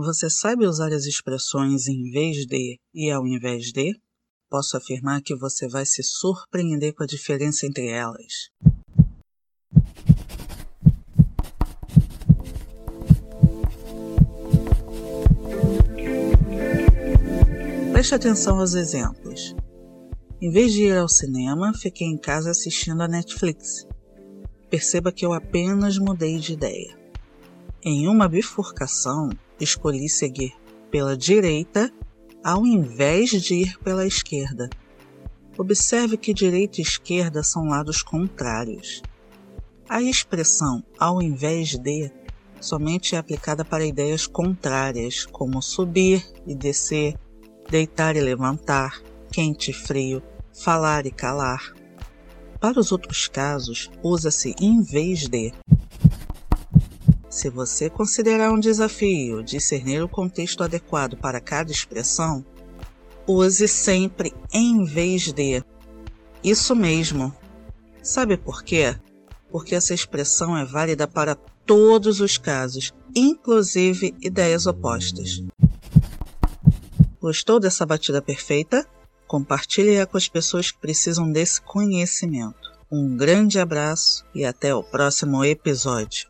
Você sabe usar as expressões em vez de e ao invés de? Posso afirmar que você vai se surpreender com a diferença entre elas. Preste atenção aos exemplos. Em vez de ir ao cinema, fiquei em casa assistindo a Netflix. Perceba que eu apenas mudei de ideia. Em uma bifurcação, escolhi seguir pela direita ao invés de ir pela esquerda. Observe que direita e esquerda são lados contrários. A expressão ao invés de somente é aplicada para ideias contrárias, como subir e descer, deitar e levantar, quente e frio, falar e calar. Para os outros casos, usa-se em vez de. Se você considerar um desafio discernir o contexto adequado para cada expressão, use sempre em vez de. Isso mesmo. Sabe por quê? Porque essa expressão é válida para todos os casos, inclusive ideias opostas. Gostou dessa batida perfeita? Compartilhe-a com as pessoas que precisam desse conhecimento. Um grande abraço e até o próximo episódio.